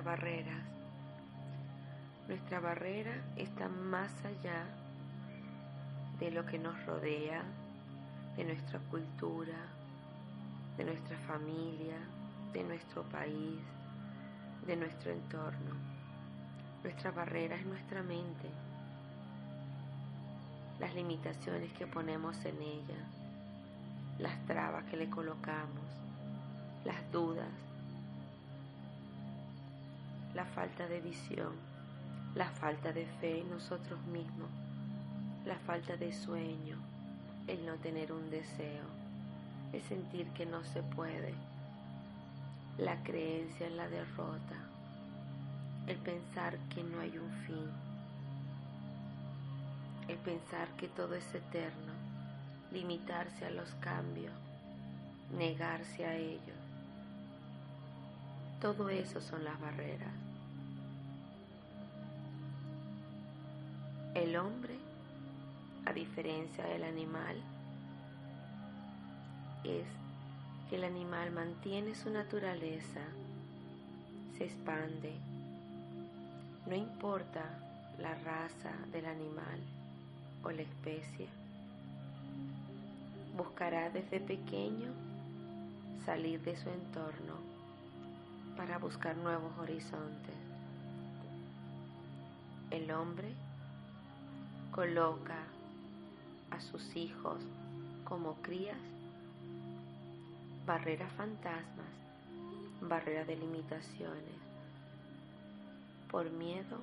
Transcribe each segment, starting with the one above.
barreras. Nuestra barrera está más allá de lo que nos rodea, de nuestra cultura, de nuestra familia, de nuestro país, de nuestro entorno. Nuestra barrera es nuestra mente, las limitaciones que ponemos en ella, las trabas que le colocamos, las dudas, la falta de visión, la falta de fe en nosotros mismos, la falta de sueño, el no tener un deseo, el sentir que no se puede, la creencia en la derrota, el pensar que no hay un fin, el pensar que todo es eterno, limitarse a los cambios, negarse a ellos. Todo eso son las barreras. El hombre, a diferencia del animal, es que el animal mantiene su naturaleza, se expande, no importa la raza del animal o la especie, buscará desde pequeño salir de su entorno para buscar nuevos horizontes. El hombre coloca a sus hijos como crías barreras fantasmas, barreras de limitaciones, por miedo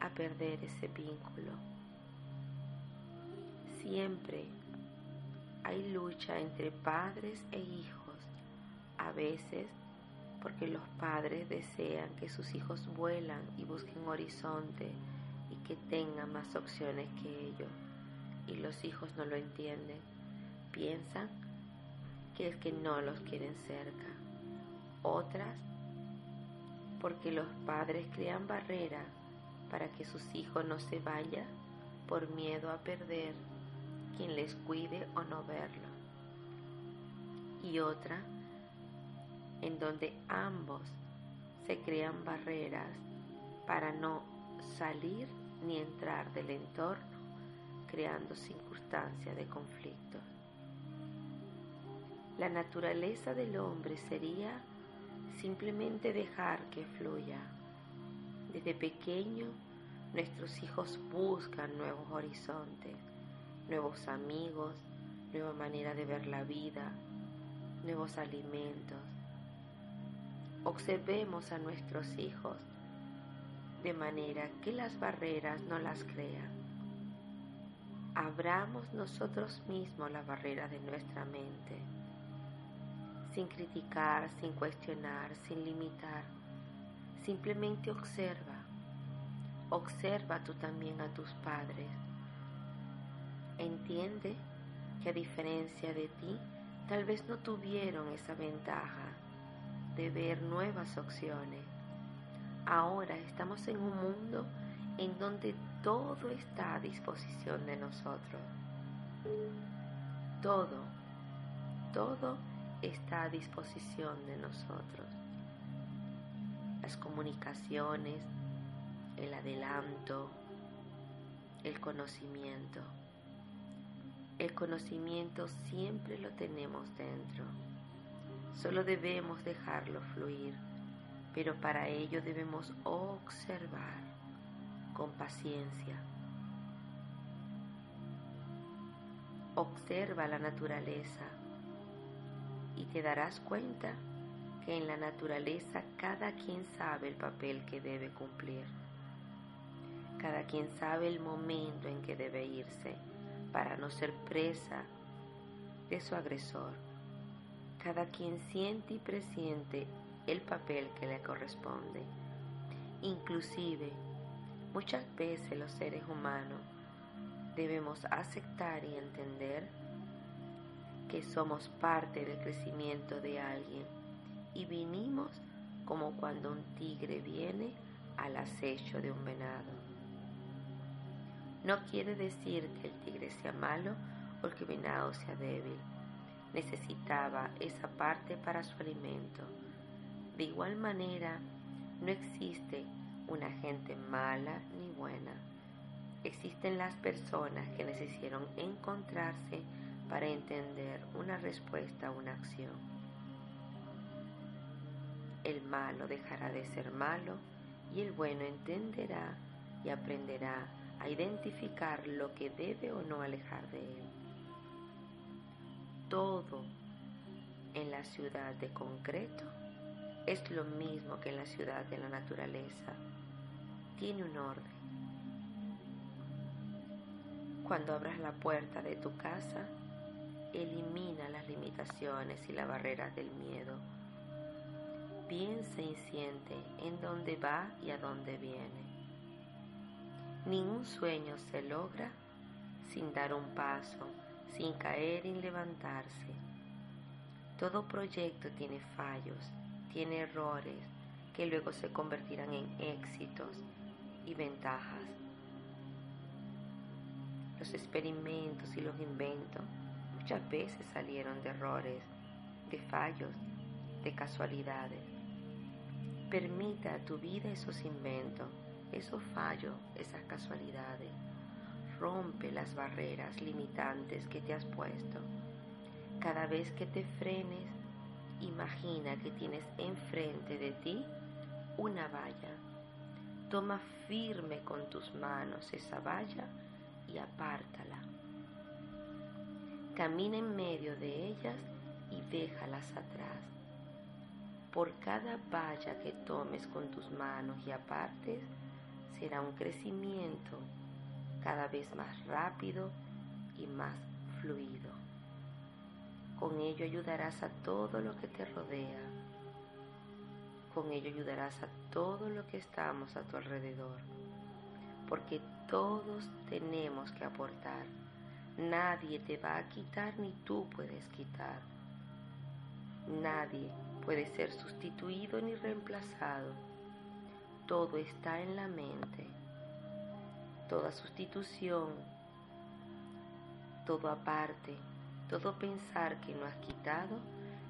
a perder ese vínculo. Siempre hay lucha entre padres e hijos, a veces porque los padres desean que sus hijos vuelan y busquen horizonte que tengan más opciones que ellos y los hijos no lo entienden. Piensan que es que no los quieren cerca. Otras porque los padres crean barreras para que sus hijos no se vayan por miedo a perder quien les cuide o no verlo. Y otra en donde ambos se crean barreras para no salir ni entrar del entorno creando circunstancias de conflicto. La naturaleza del hombre sería simplemente dejar que fluya. Desde pequeño nuestros hijos buscan nuevos horizontes, nuevos amigos, nueva manera de ver la vida, nuevos alimentos. Observemos a nuestros hijos de manera que las barreras no las crean. Abramos nosotros mismos la barrera de nuestra mente, sin criticar, sin cuestionar, sin limitar. Simplemente observa. Observa tú también a tus padres. Entiende que a diferencia de ti, tal vez no tuvieron esa ventaja de ver nuevas opciones Ahora estamos en un mundo en donde todo está a disposición de nosotros. Todo, todo está a disposición de nosotros. Las comunicaciones, el adelanto, el conocimiento. El conocimiento siempre lo tenemos dentro. Solo debemos dejarlo fluir pero para ello debemos observar con paciencia. Observa la naturaleza y te darás cuenta que en la naturaleza cada quien sabe el papel que debe cumplir. Cada quien sabe el momento en que debe irse para no ser presa de su agresor. Cada quien siente y presiente el papel que le corresponde. Inclusive, muchas veces los seres humanos debemos aceptar y entender que somos parte del crecimiento de alguien y vinimos como cuando un tigre viene al acecho de un venado. No quiere decir que el tigre sea malo o que el venado sea débil. Necesitaba esa parte para su alimento. De igual manera, no existe una gente mala ni buena. Existen las personas que necesitaron encontrarse para entender una respuesta a una acción. El malo dejará de ser malo y el bueno entenderá y aprenderá a identificar lo que debe o no alejar de él. Todo en la ciudad de concreto es lo mismo que en la ciudad de la naturaleza. Tiene un orden. Cuando abras la puerta de tu casa, elimina las limitaciones y las barreras del miedo. Piensa y siente en dónde va y a dónde viene. Ningún sueño se logra sin dar un paso, sin caer y levantarse. Todo proyecto tiene fallos, tiene errores que luego se convertirán en éxitos y ventajas. Los experimentos y los inventos muchas veces salieron de errores, de fallos, de casualidades. Permita a tu vida esos inventos, esos fallos, esas casualidades. Rompe las barreras limitantes que te has puesto. Cada vez que te frenes, imagina que tienes enfrente de ti una valla. Toma firme con tus manos esa valla y apártala. Camina en medio de ellas y déjalas atrás. Por cada valla que tomes con tus manos y apartes, será un crecimiento cada vez más rápido y más fluido. Con ello ayudarás a todo lo que te rodea. Con ello ayudarás a todo lo que estamos a tu alrededor. Porque todos tenemos que aportar Nadie te va a quitar ni tú puedes quitar. Nadie puede ser sustituido ni reemplazado. Todo está en la mente. Toda sustitución, todo aparte, todo pensar que no has quitado,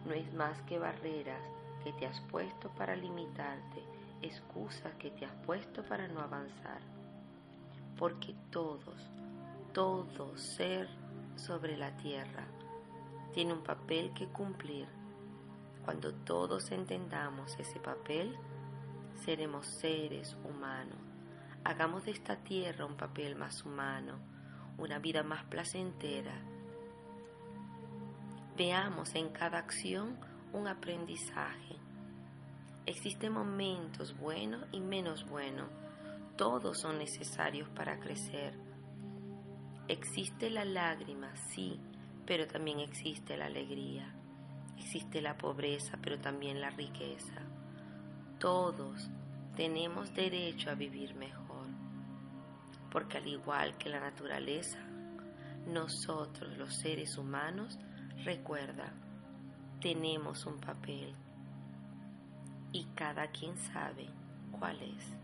no es más que barreras que te has puesto para limitarte, excusas que te has puesto para no avanzar. Porque todos, todo ser sobre la tierra tiene un papel que cumplir. Cuando todos entendamos ese papel, seremos seres humanos. Hagamos de esta tierra un papel más humano, una vida más placentera. Veamos en cada acción un aprendizaje. Existen momentos buenos y menos buenos. Todos son necesarios para crecer Existe la lágrima, sí, pero también existe la alegría. Existe la pobreza, pero también la riqueza. Todos tenemos derecho a vivir mejor, porque al igual que la naturaleza, nosotros los seres humanos, recuerda, tenemos un papel y cada quien sabe cuál es.